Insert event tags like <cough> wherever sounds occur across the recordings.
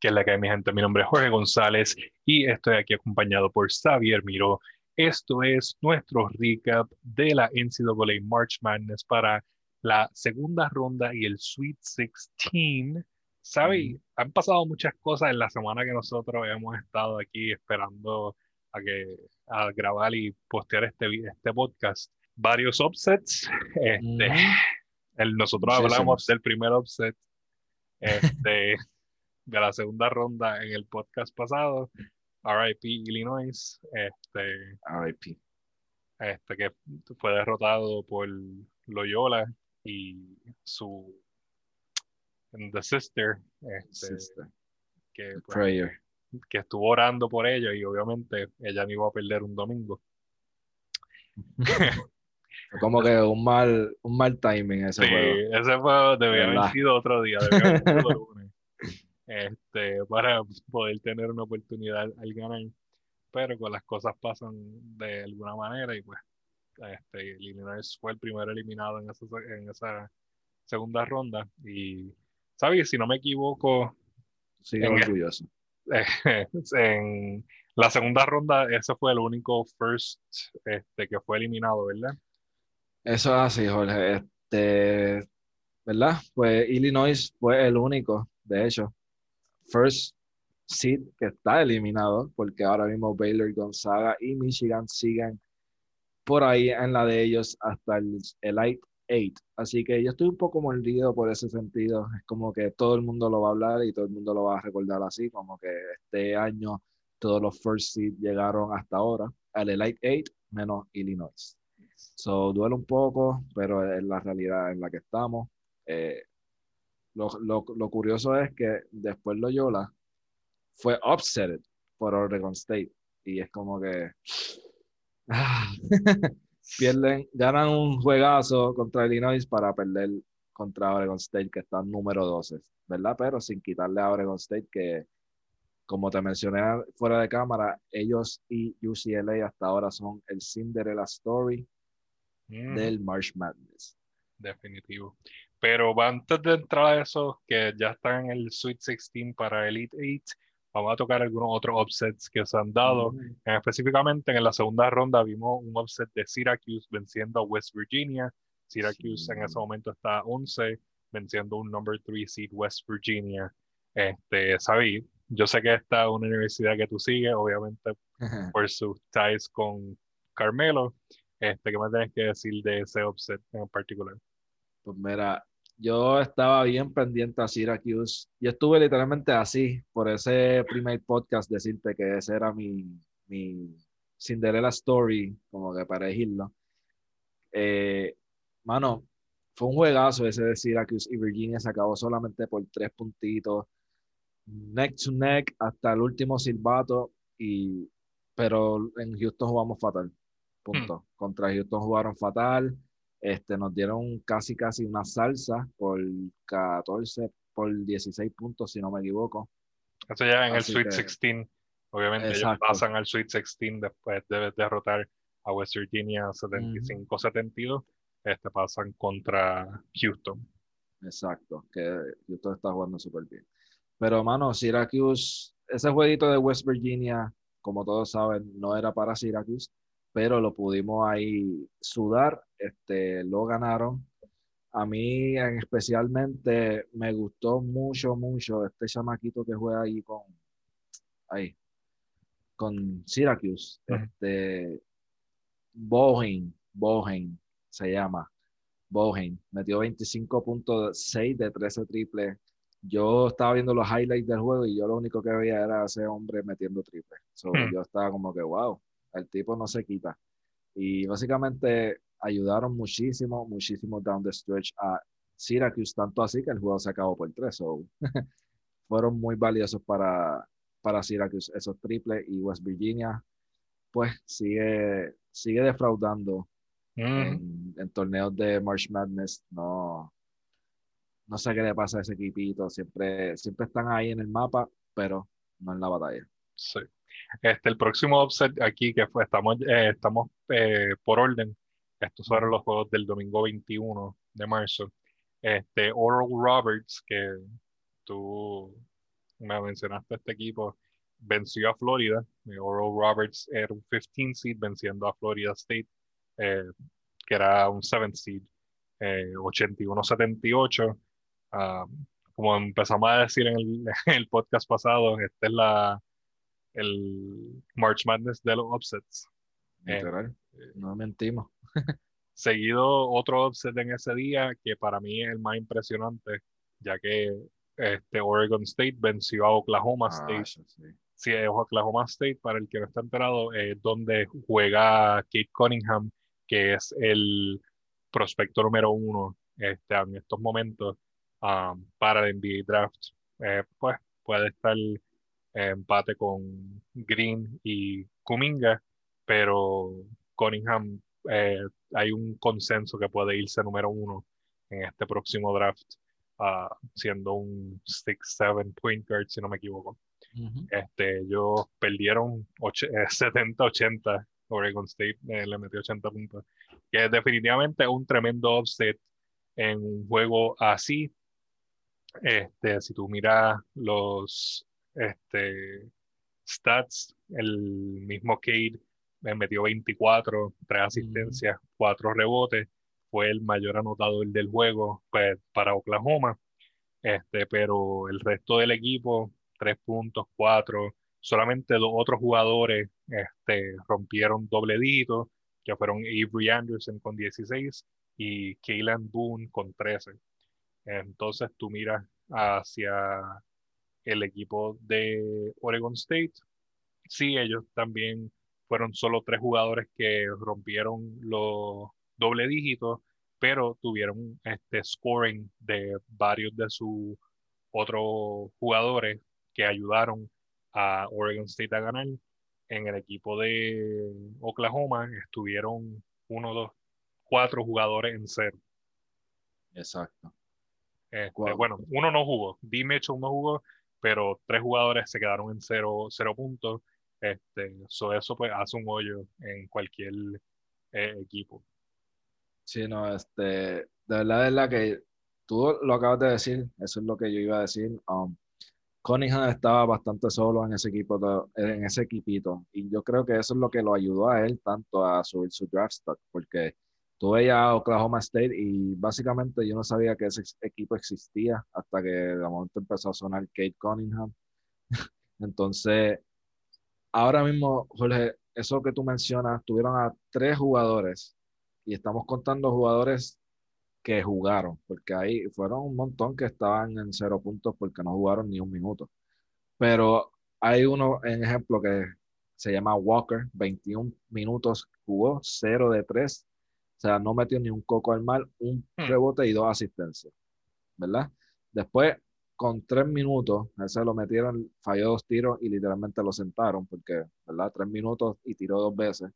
que es la que hay mi gente. Mi nombre es Jorge González y estoy aquí acompañado por Xavier Miro. Esto es nuestro recap de la NCAA March Madness para la segunda ronda y el Sweet 16. ¿Sabes? Han pasado muchas cosas en la semana que nosotros hemos estado aquí esperando a, que, a grabar y postear este, este podcast. Varios upsets. Este, el, nosotros hablamos del primer upset. Este, <laughs> de la segunda ronda en el podcast pasado. RIP Illinois, este, RIP. Este que fue derrotado por Loyola y su The Sister, este, Que, pues, que estuvo orando por ella y obviamente ella no iba a perder un domingo. <laughs> Como que un mal, un mal timing ese sí, ese juego debía haber sido otro día, debía haber sido <laughs> este, para poder tener una oportunidad al ganar. Pero con las cosas pasan de alguna manera y pues este, Illinois fue el primero eliminado en esa, en esa segunda ronda. Y, ¿sabes? Si no me equivoco, sí, orgulloso. <laughs> en la segunda ronda, ese fue el único first este, que fue eliminado, ¿verdad? Eso es así, Jorge. Este, ¿verdad? Pues Illinois fue el único, de hecho, first seed que está eliminado, porque ahora mismo Baylor, Gonzaga y Michigan siguen por ahí en la de ellos hasta el Elite 8. Así que yo estoy un poco mordido por ese sentido. Es como que todo el mundo lo va a hablar y todo el mundo lo va a recordar así, como que este año todos los first seed llegaron hasta ahora al Elite 8 menos Illinois. So duele un poco, pero es la realidad en la que estamos. Eh, lo, curioso es que después Loyola fue upset por Oregon State. Y es como que <sighs> ah, <laughs> pierden, ganan un juegazo contra Illinois para perder contra Oregon State, que está número 12, ¿verdad? Pero sin quitarle a Oregon State, que como te mencioné fuera de cámara, ellos y UCLA hasta ahora son el Cinderella Story mm. del March Madness. Definitivo. Pero antes de entrar a eso, que ya están en el Sweet 16 para Elite 8, vamos a tocar algunos otros upsets que se han dado. específicamente en la segunda ronda vimos un upset de Syracuse venciendo a West Virginia. Syracuse en ese momento está 11, venciendo un number 3 seed West Virginia. Este, Sabi, yo sé que esta es una universidad que tú sigues, obviamente por sus ties con Carmelo. Este, ¿Qué me tienes que decir de ese upset en particular? Pues mira, yo estaba bien pendiente a Syracuse. Yo estuve literalmente así, por ese primer podcast, decirte que ese era mi, mi Cinderella Story, como que para elegirlo. Eh, mano, fue un juegazo ese de Syracuse y Virginia se acabó solamente por tres puntitos, neck to neck hasta el último silbato, y, pero en Houston jugamos fatal. Punto. Hmm. Contra Houston jugaron fatal este, nos dieron casi, casi una salsa por 14, por 16 puntos, si no me equivoco. Eso ya en el Sweet 16. Obviamente ellos pasan al Sweet 16 después de derrotar a West Virginia 75-72. Este, pasan contra Houston. Exacto, que Houston está jugando súper bien. Pero, mano, Syracuse, ese jueguito de West Virginia, como todos saben, no era para Syracuse pero lo pudimos ahí sudar, este, lo ganaron. A mí en especialmente me gustó mucho, mucho este chamaquito que juega ahí con, ahí, con Syracuse, este, Bohen, Bohen se llama, Bohen, metió 25.6 de 13 triples. Yo estaba viendo los highlights del juego y yo lo único que veía era ese hombre metiendo triples. Hmm. Yo estaba como que, wow, el tipo no se quita. Y básicamente ayudaron muchísimo, muchísimo down the stretch a Syracuse, tanto así que el juego se acabó por tres. <laughs> fueron muy valiosos para, para Syracuse esos triples y West Virginia, pues sigue, sigue defraudando en, torneos de March Madness. No, no sé qué le pasa a ese equipito. Siempre, siempre están ahí en el mapa, pero no en la batalla. Sí. Este, el próximo upset aquí, que fue, estamos, eh, estamos eh, por orden, estos fueron los juegos del domingo 21 de marzo. Este, Oral Roberts, que tú me mencionaste este equipo, venció a Florida. Oral Roberts era un 15 seed venciendo a Florida State, eh, que era un 7 seed, 81-78. Eh, ah, como empezamos a decir en el, <laughs> en el, podcast pasado, este es la, el March Madness de los upsets. Literal, no mentimos. <laughs> seguido otro upset en ese día que para mí es el más impresionante, ya que este Oregon State venció a Oklahoma ah, State. sí. es Oklahoma State, para el que no está enterado, es donde juega Kate Cunningham, que es el prospecto número uno este, en estos momentos um, para el NBA Draft. Eh, pues puede estar empate con Green y Kuminga, pero Cunningham eh, hay un consenso que puede irse número uno en este próximo draft, uh, siendo un 6-7 point guard, si no me equivoco. este, ellos perdieron 70-80, eh, <laughs> Oregon State eh, le metió 80 puntos, que es definitivamente un tremendo offset en un juego así. Este, si tú miras los este, stats, el mismo Cade me metió 24, 3 asistencias, 4 rebotes, fue el mayor anotador del juego pues, para Oklahoma, este, pero el resto del equipo, 3 puntos, 4, solamente dos otros jugadores este, rompieron doble dígito, que fueron Avery Anderson con 16 y Kaylan Boone con 13. Entonces tú miras hacia el equipo de Oregon State, sí, ellos también fueron solo tres jugadores que rompieron los doble dígitos, pero tuvieron este scoring de varios de sus otros jugadores que ayudaron a Oregon State a ganar. En el equipo de Oklahoma estuvieron uno, dos, cuatro jugadores en cero. Exacto. Este, bueno, uno no jugó, D. Mitchell no jugó, pero tres jugadores se quedaron en cero, cero puntos este, eso pues hace un hoyo en cualquier eh, equipo. Sí, no, este, de verdad, es la que tú lo acabas de decir, eso es lo que yo iba a decir. Um, Cunningham estaba bastante solo en ese equipo, en ese equipito, y yo creo que eso es lo que lo ayudó a él tanto a subir su draft stock, porque tú veías a Oklahoma State y básicamente yo no sabía que ese equipo existía hasta que de momento empezó a sonar Kate Cunningham. <laughs> Entonces, ahora mismo, Jorge, eso que tú mencionas, tuvieron a tres jugadores y estamos contando jugadores que jugaron, porque ahí fueron un montón que estaban en cero puntos porque no jugaron ni un minuto. Pero hay uno, en ejemplo, que se llama Walker, 21 minutos jugó, 0 de 3, o sea, no metió ni un coco al mal, un hmm. rebote y dos asistencias, ¿verdad? Después, con tres minutos, ese lo metieron, falló dos tiros y literalmente lo sentaron porque, ¿verdad? Tres minutos y tiró dos veces.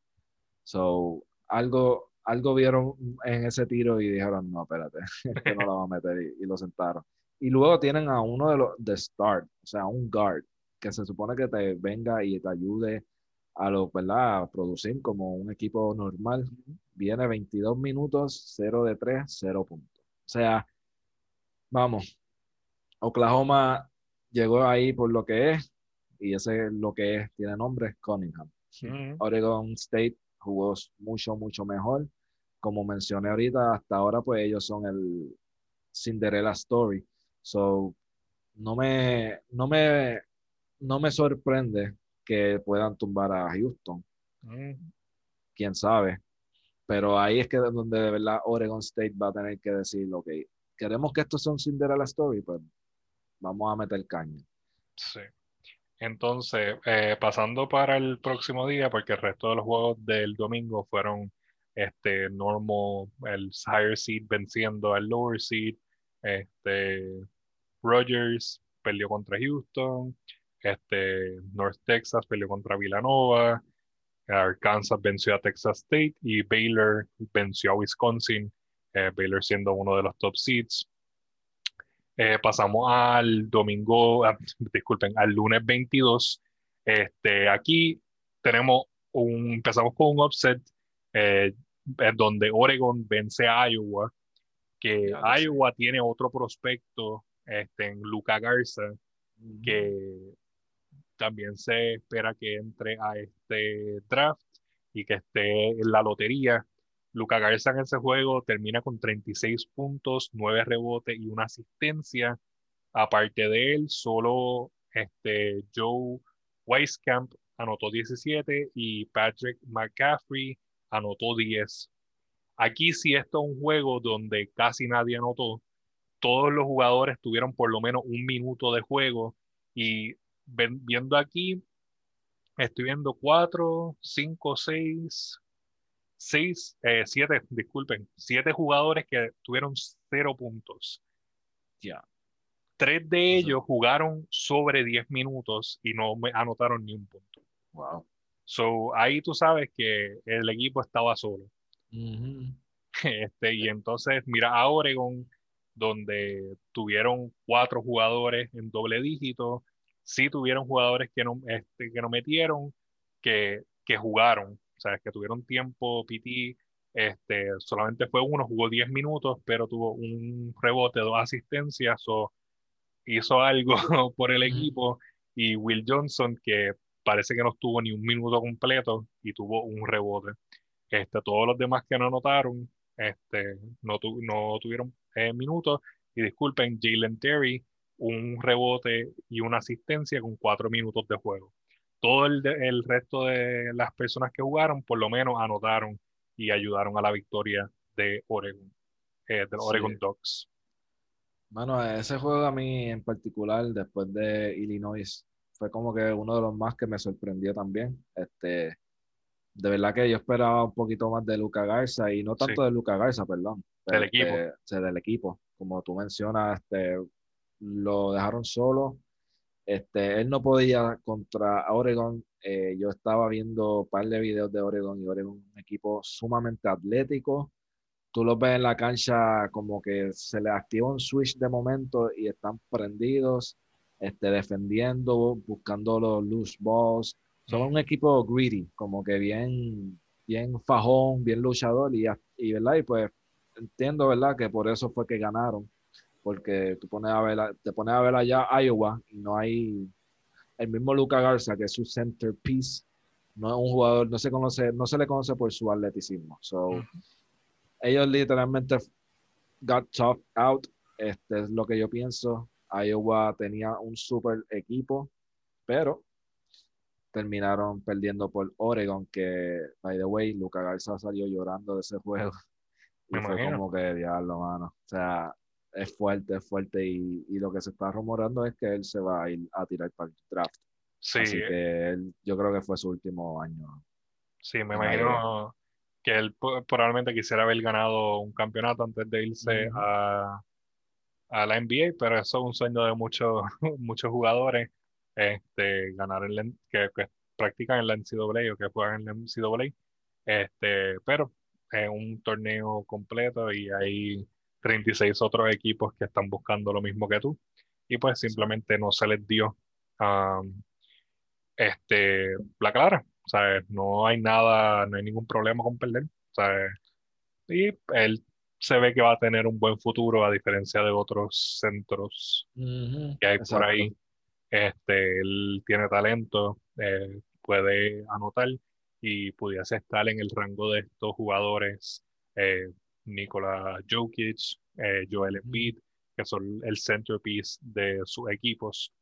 So, algo, algo vieron en ese tiro y dijeron, no, espérate, <laughs> que no lo va a meter y, lo sentaron. Y luego tienen a uno de los de start, o sea, un guard, que se supone que te venga y te ayude a lo, ¿verdad? A producir como un equipo normal. Viene 22 minutos, 0 de 3, 0 puntos. O sea, vamos, Oklahoma llegó ahí por lo que es, y ese es lo que es, tiene nombre, Cunningham. Oregon State jugó mucho, mucho mejor. Como mencioné ahorita, hasta ahora pues ellos son el Cinderella Story. So, no me, no me, no me sorprende que puedan tumbar a Houston. Quién sabe. Pero ahí es que donde de verdad Oregon State va a tener que decir, ok, queremos que estos son Cinderella Story, pues vamos a meter caña. Sí. Entonces, eh, pasando para el próximo día, porque el resto de los juegos del domingo fueron este normal, el higher seed venciendo al lower seed, este Rogers perdió contra Houston, este North Texas peleó contra Villanova, Arkansas venció a Texas State y Baylor venció a Wisconsin, eh, Baylor siendo uno de los top seeds. Eh, pasamos al domingo, ah, disculpen, al lunes 22. Este, aquí tenemos un, empezamos con un upset eh, donde Oregon vence a Iowa, que Iowa tiene otro prospecto este, en Luca Garza, que también se espera que entre a este draft y que esté en la lotería. Luca Garza en ese juego termina con 36 puntos, 9 rebotes y una asistencia. Aparte de él, solo este, Joe Weiskamp anotó 17 y Patrick McCaffrey anotó 10. Aquí sí esto es un juego donde casi nadie anotó. Todos los jugadores tuvieron por lo menos un minuto de juego y viendo aquí, estoy viendo 4, 5, 6, 6, 7, disculpen, 7 jugadores que tuvieron 0 puntos. Ya. Tres de ellos jugaron sobre 10 minutos y no me anotaron ni un punto. Wow. So, ahí tú sabes que el equipo estaba solo. <laughs> este, y entonces, mira a Oregon, donde tuvieron cuatro jugadores en doble dígito, sí tuvieron jugadores que no, este, que no metieron, que, que jugaron, o sea, que tuvieron tiempo, PT, este, solamente fue uno, jugó 10 minutos, pero tuvo un rebote, dos asistencias, o hizo algo <laughs> por el equipo, y Will Johnson, que parece que no estuvo ni un minuto completo y tuvo un rebote. Este, todos los demás que no anotaron, este, no, no tuvieron eh, minutos. Y disculpen, Jalen Terry, un rebote y una asistencia con cuatro minutos de juego. Todo el, el resto de las personas que jugaron, por lo menos anotaron y ayudaron a la victoria de Oregon, eh, de Oregon Ducks. Bueno, ese juego a mí en particular, después de Illinois, fue como que uno de los más que me sorprendió también. Este, de verdad que yo esperaba un poquito más de Luca Garza y no tanto de Luca Garza, perdón. Del equipo. Este, del equipo. Como tú mencionas, este, lo dejaron solo. Este, él no podía contra Oregon. Eh, yo estaba viendo un par de videos de Oregon y Oregon un equipo sumamente atlético. Tú los ves en la cancha como que se le activa un switch de momento y están prendidos, este, defendiendo, buscando los loose balls. Son un equipo greedy, como que bien, bien fajón, bien luchador y, y, ¿verdad? y pues entiendo ¿verdad? que por eso fue que ganaron porque tú pones a ver, te pones a ver allá Iowa y no hay el mismo Luca Garza, que es su centerpiece, no es un jugador, no se conoce, no se le conoce por su atleticismo. So, ellos literalmente got tough out. Este es lo que yo pienso. Iowa tenía un super equipo, pero terminaron perdiendo por Oregon, que, by the way, Luca Garza salió llorando de ese juego. Y fue como que diablo, mano. O sea, es fuerte, es fuerte y, y, lo que se está rumorando es que él se va a ir a tirar para el draft. Sí. Así que él, yo creo que fue su último año. Sí, me imagino que él probablemente quisiera haber ganado un campeonato antes de irse a, a, la NBA, pero eso es un sueño de muchos, <laughs> muchos jugadores, este, ganar el que, que practican en la NCAA o que juegan en la NCAA, este, pero es un torneo completo y ahí 36 otros equipos que están buscando lo mismo que tú y pues simplemente no se les dio este, la clara. ¿sabes? No hay nada, no hay ningún problema con perder. ¿sabes? Y él se ve que va a tener un buen futuro a diferencia de otros centros que hay por ahí. Este, él tiene talento, eh, puede anotar y pudiese estar en el rango de estos jugadores eh, Nikola Jokic, eh, Joel Embiid, que son el centerpiece de sus equipos.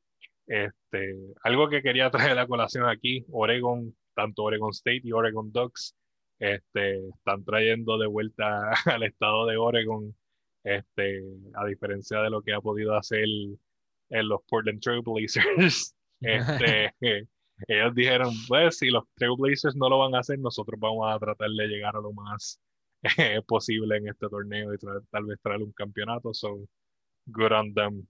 Este, algo que quería <laughs> traer a la colación aquí, Oregon, tanto Oregon State y Oregon Ducks, este, están trayendo de vuelta <laughs> al estado de Oregon, este, a diferencia de lo que ha podido hacer en los Portland Trailblazers. <laughs> Este, ellos dijeron, pues si los Trailblazers no lo van a hacer, nosotros vamos a tratar de llegar a lo más <laughs> posible en este torneo y tal vez traer un campeonato. So, good on them.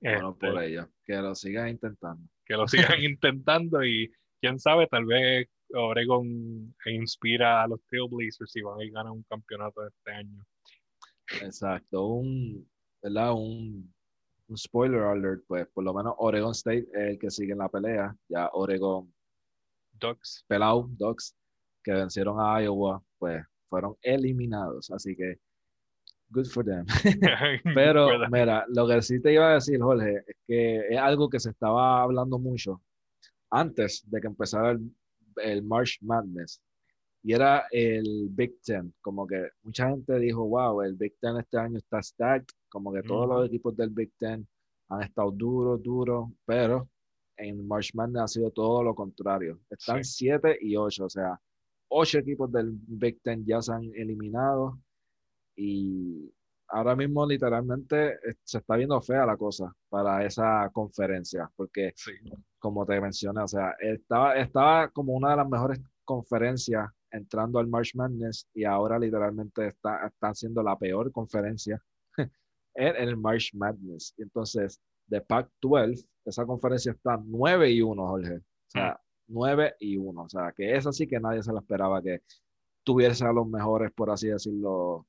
Bueno, por este, ello. Que lo sigan intentando. Que lo sigan <laughs> intentando y quién sabe, tal vez Oregon inspira a los Trailblazers y van a ganar un campeonato este año. Exacto, un, ¿verdad? Un, un, spoiler alert, pues por lo menos Oregon State es el que sigue en la pelea. Ya Oregon Ducks. Pelau, Ducks, que vencieron a Iowa, pues fueron eliminados. Así que good for <laughs> <laughs> them. Pero, mira, lo que sí te iba a decir, Jorge, es que es algo que se estaba hablando mucho antes de que empezara el, el March Madness. Y era el Big Ten. Como que mucha gente dijo, wow, el Big Ten este año está stacked. Como que todos los equipos del Big Ten han estado duros, duros. Pero en March Madness ha sido todo lo contrario. Están 7 y 8. O sea, 8 equipos del Big Ten ya se han eliminado. Y ahora mismo literalmente eh, se está viendo fea la cosa para esa conferencia. Porque, como te mencioné, o sea, estaba, estaba como una de las mejores conferencias entrando al March Madness y ahora literalmente está, está siendo la peor conferencia <laughs> en el March Madness. Entonces, de Pac-12, esa conferencia está 9 y 1, Jorge. O sea, 9 mm. y 1. O sea, que es así que nadie se lo esperaba que tuviese a los mejores, por así decirlo,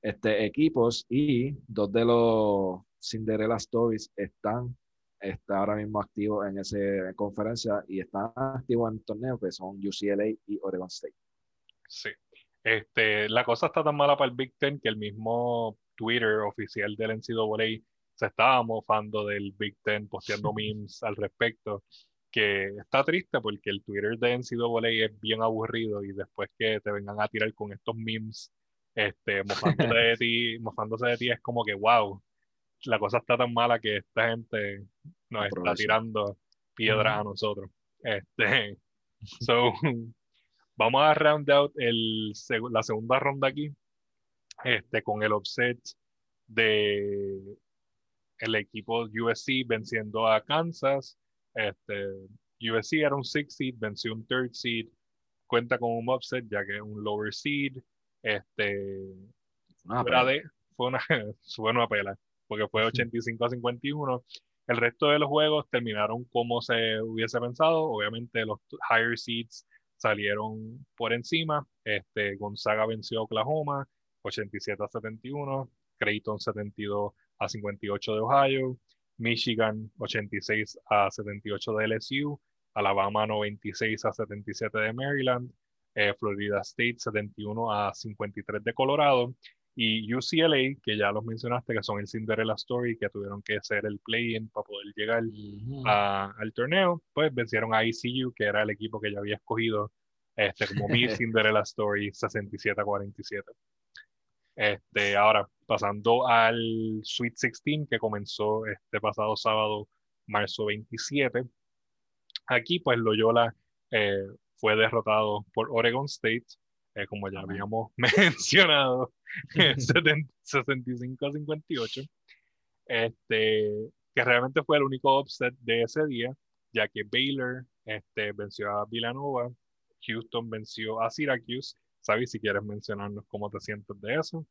este, equipos. Y dos de los Cinderella Stories están está ahora mismo activos en esa conferencia y están activos en el torneo, que son UCLA y Oregon State. Sí. Este, la cosa está tan mala para el Big Ten que el mismo Twitter oficial del NCAA se estaba mofando del Big Ten, posteando <laughs> memes al respecto, que está triste porque el Twitter de NCAA es bien aburrido y después que te vengan a tirar con estos memes, este, mofándose <laughs> de ti, mofándose de ti es como que, wow, la cosa está tan mala que esta gente nos está tirando piedras a nosotros. Este, <laughs> so, Vamos a round out el, la segunda ronda aquí este, con el offset de el equipo USC venciendo a Kansas. Este, USC era un six seed, venció un third seed, cuenta con un offset ya que es un lower seed. Este, fue una, <laughs> fue una pela, porque fue <laughs> 85 a 51. El resto de los juegos terminaron como se hubiese pensado. Obviamente los higher seeds salieron por encima. Este, Gonzaga venció a Oklahoma 87 a 71, Creighton 72 a 58 de Ohio, Michigan 86 a 78 de LSU, Alabama 96 a 77 de Maryland, eh, Florida State 71 a 53 de Colorado y UCLA, que ya los mencionaste, que son el Cinderella Story, que tuvieron que hacer el play-in para poder llegar al torneo, pues vencieron a ECU, que era el equipo que ya había escogido este, como mi <laughs> Cinderella Story 67 a 47. Este, ahora, pasando al Sweet 16, que comenzó este pasado sábado, marzo 27. Aquí, pues, Loyola eh, fue derrotado por Oregon State eh, como ya habíamos <laughs> mencionado, 65 a 58, este, que realmente fue el único upset de ese día, ya que Baylor este, venció a Villanova, Houston venció a Syracuse. ¿Sabes si quieres mencionarnos cómo te sientes de eso?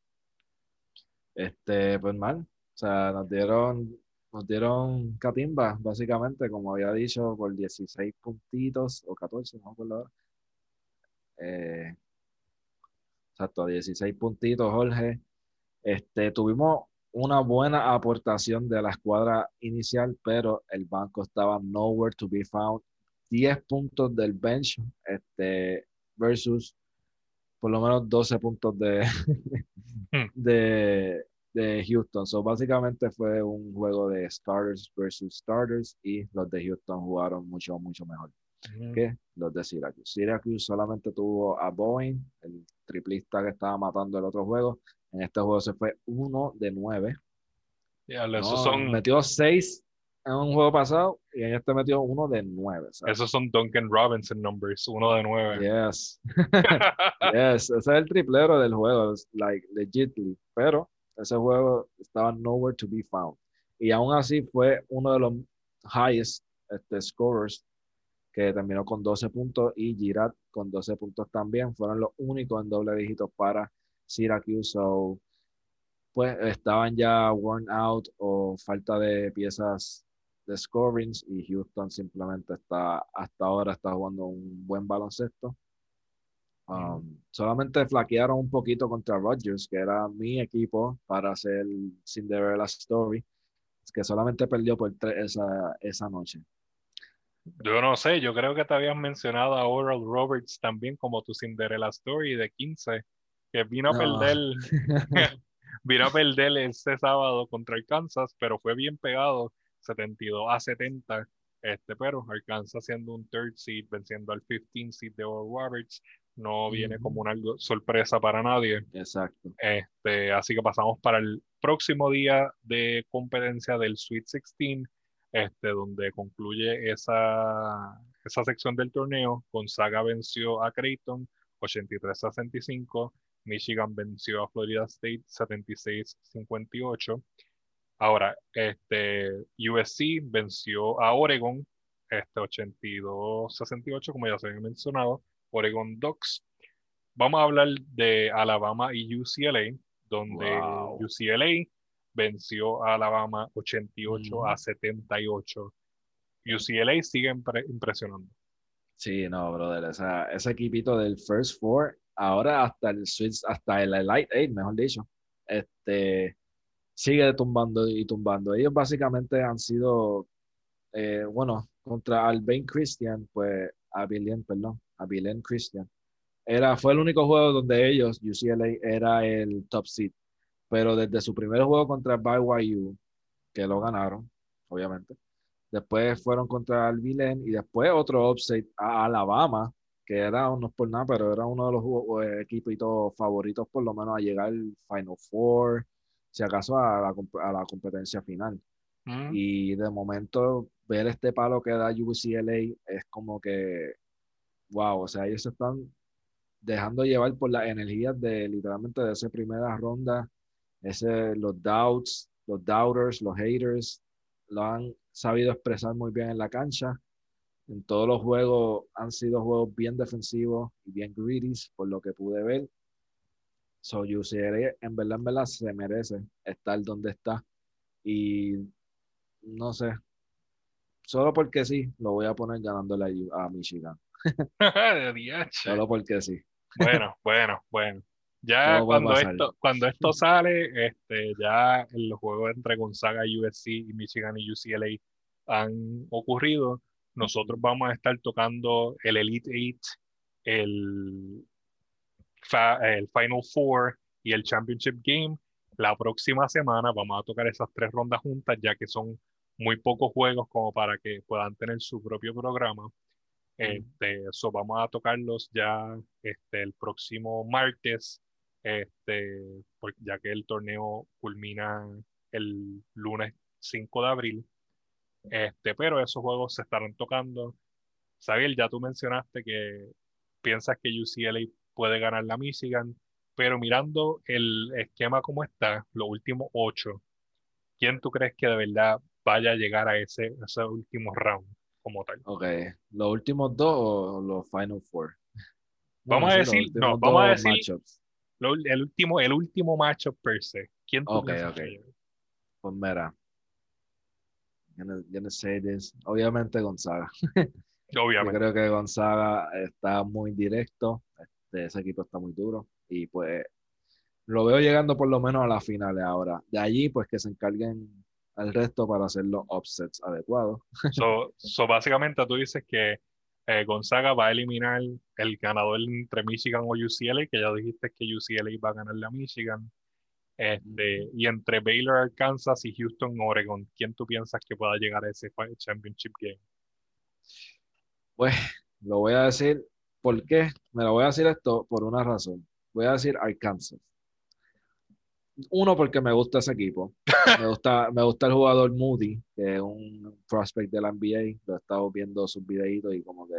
Este, pues mal. O sea, nos dieron, nos dieron catimba, básicamente, como había dicho, por 16 puntitos o 14, no me acuerdo. Eh, Exacto, 16 puntitos, Jorge. Este, tuvimos una buena aportación de la escuadra inicial, pero el banco estaba nowhere to be found. 10 puntos del bench este, versus por lo menos 12 puntos de, hmm. <laughs> de, de, Houston. So, básicamente fue un juego de starters versus starters y los de Houston jugaron mucho, mucho mejor que los de Syracuse. Syracuse solamente tuvo a Boeing, el triplista que estaba matando el otro juego. En este juego se fue uno de nueve. son... Metió seis en un juego pasado y en este metió uno de nueve. Esos son Duncan Robinson numbers, uno de nueve. Yes. <laughs> yes, ese es el triplero del juego, like legitly. Pero ese juego estaba nowhere to be found. Y aún así fue uno de los highest este, scorers que terminó con 12 puntos, y Girat con 12 puntos también. Fueron los únicos en doble dígito para Syracuse. pues estaban ya worn out o falta de piezas de scoring y Houston simplemente está, hasta ahora está jugando un buen baloncesto. Um, solamente flaquearon un poquito contra Rodgers, que era mi equipo para hacer Cinderella Story, que solamente perdió por tres esa, esa noche. Yo no sé, yo creo que te habías mencionado a Oral Roberts también como tu Cinderella Story de 15, que vino a perder. <laughs> <laughs> vino a perder este sábado contra Arkansas, pero fue bien pegado, 72 a 70. Este, pero Arkansas siendo un third seed, venciendo al 15 seed de Oral Roberts, no viene como una sorpresa para nadie. Exacto. Este, así que pasamos para el próximo día de competencia del Sweet 16, este, donde concluye esa, esa sección del torneo. Gonzaga venció a Creighton 83 a 65. Michigan venció a Florida State 76-58. Ahora, este, USC venció a Oregon este, 82-68, como ya se había mencionado. Oregon Ducks. Vamos a hablar de Alabama y UCLA, donde UCLA venció a Alabama 88 a 78. UCLA sigue impresionando. Sí, no, brother, ese equipito del First Four, ahora hasta el Swiss, hasta el Light Eight, mejor dicho, este, sigue tumbando y tumbando. Ellos básicamente han sido, eh, bueno, contra Albain Christian, pues, a perdón, a Christian. Era, fue el único juego donde ellos, UCLA, era el top seed. Pero desde su primer juego contra BYU, que lo ganaron, obviamente, Después fueron contra el y después otro upset a Alabama, que era, no por nada, pero era uno de los eh, equipitos favoritos por lo menos a llegar al Final Four, si acaso a la, competencia final. Mm. Y de momento ver este palo que da UCLA es como que, wow, o sea, ellos se están dejando llevar por las energías de literalmente de esa primera ronda, ese, los doubts, los doubters, los haters, lo han sabido expresar muy bien en la cancha. En todos los juegos han sido juegos bien defensivos y bien greedy, por lo que pude ver. So, UCLA en verdad, en verdad se merece estar donde está. Y no sé, solo porque sí, lo voy a poner ganándole a, Michigan. <laughs> solo porque sí. Bueno, bueno, bueno. Ya cuando esto, cuando esto sale, este, ya los juegos entre Gonzaga, USC y Michigan y UCLA han ocurrido. Nosotros vamos a estar tocando el Elite Eight, el, el Final Four y el Championship Game. La próxima semana vamos a tocar esas tres rondas juntas, ya que son muy pocos juegos como para que puedan tener su propio programa. Este, eso vamos a tocarlos ya este, el próximo martes este, ya que el torneo culmina el lunes 5 de abril. Este, pero esos juegos se estarán tocando. Xavier, ya tú mencionaste que piensas que UCLA puede ganar la Michigan, pero mirando el esquema como está, los últimos ocho, ¿quién tú crees que de verdad vaya a llegar a ese, ese último round como tal? Ok, los últimos dos o los Final Four. Vamos a decir, no, vamos a decir, el último, el último matchup per se. ¿Quién tú Ok, ok. Pues mira. Yo no, sé, obviamente Gonzaga. <laughs> Obviamente. Yo creo que Gonzaga está muy directo. Este, ese equipo está muy duro. Y pues lo veo llegando por lo menos a las finales ahora. De allí, pues que se encarguen al resto para hacer los offsets adecuados. So, so básicamente tú dices que eh, Gonzaga va a eliminar el ganador entre Michigan o UCLA, que ya dijiste que UCLA va a ganar la Michigan. Este, y entre Baylor, Arkansas y Houston, Oregon, ¿quién tú piensas que pueda llegar a ese championship game? Pues lo voy a decir, ¿por qué? Me lo voy a decir esto por una razón. Voy a decir Arkansas. Uno, porque me gusta ese equipo. <laughs> Me gusta, me gusta el jugador Moody, que es un prospect de la NBA. Lo he estado viendo sus videitos y como que,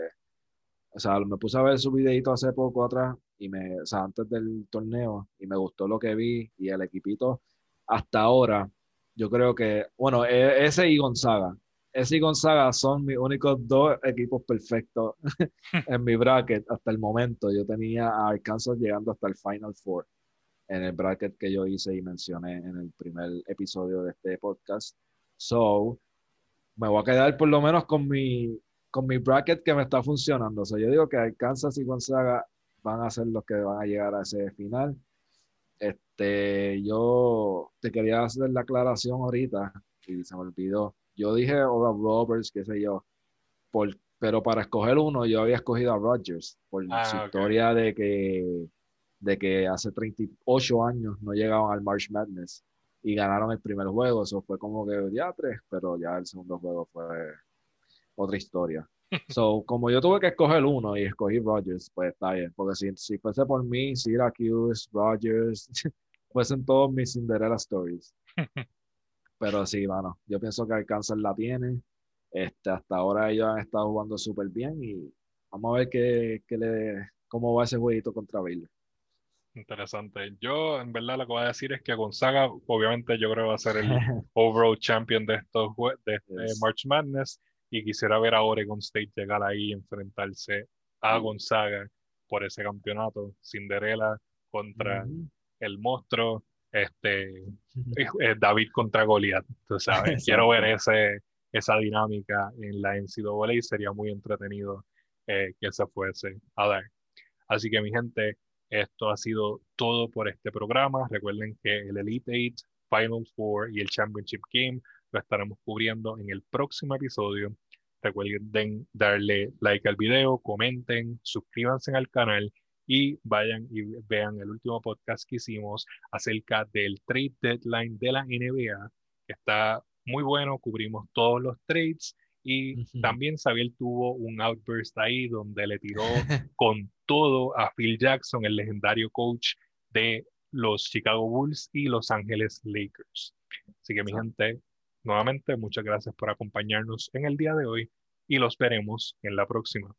o sea, me puse a ver sus videitos hace poco atrás y me, o sea, antes del torneo y me gustó lo que vi y el equipito hasta ahora, yo creo que, bueno, e, ese y Gonzaga. Ese y Gonzaga son mis únicos dos equipos perfectos <laughs> en mi bracket hasta el momento. Yo tenía a Arkansas llegando hasta el Final Four en el bracket que yo hice y mencioné en el primer episodio de este podcast. So, me voy a quedar por lo menos con mi, con mi bracket que me está funcionando. O sea, yo digo que Kansas y Gonzaga van a ser los que van a llegar a ese final. Este, yo te quería hacer la aclaración ahorita y se me olvidó. Yo dije Oral Roberts, qué sé yo, por, pero para escoger uno yo había escogido a Rodgers por ah, su historia de que de que hace 38 años no llegaban al March Madness y ganaron el primer juego. Eso fue como que ya tres, pero ya el segundo juego fue otra historia. <laughs> So, como yo tuve que escoger uno y escogí Rogers, pues está bien, porque si, si fuese por mí, Syracuse, Rogers, <laughs> fuesen todos mis Cinderella stories. <laughs> Pero sí, mano, yo pienso que Arkansas la tiene. Este, hasta ahora ellos han estado jugando súper bien y vamos a ver qué, qué le, cómo va ese jueguito contra Baylor. Interesante. Yo, en verdad, lo que voy a decir es que Gonzaga, obviamente, yo creo que va a ser el <laughs> overall champion de estos de este March Madness y quisiera ver a Oregon State llegar ahí y enfrentarse a Gonzaga por ese campeonato. Cinderella contra el monstruo, este, David contra Goliath, tú sabes. <laughs> Quiero ver ese, esa dinámica en la NCAA y sería muy entretenido eh, que se fuese a dar. Así que mi gente, esto ha sido todo por este programa. Recuerden que el Elite Eight, Final Four y el Championship Game lo estaremos cubriendo en el próximo episodio. Recuerden darle like al video, comenten, suscríbanse al canal y vayan y vean el último podcast que hicimos acerca del trade deadline de la NBA, que está muy bueno, cubrimos todos los trades y también Xavier tuvo un outburst ahí donde le tiró <laughs> con todo a Phil Jackson, el legendario coach de los Chicago Bulls y Los Ángeles Lakers. Así que mi gente, nuevamente muchas gracias por acompañarnos en el día de hoy y los veremos en la próxima.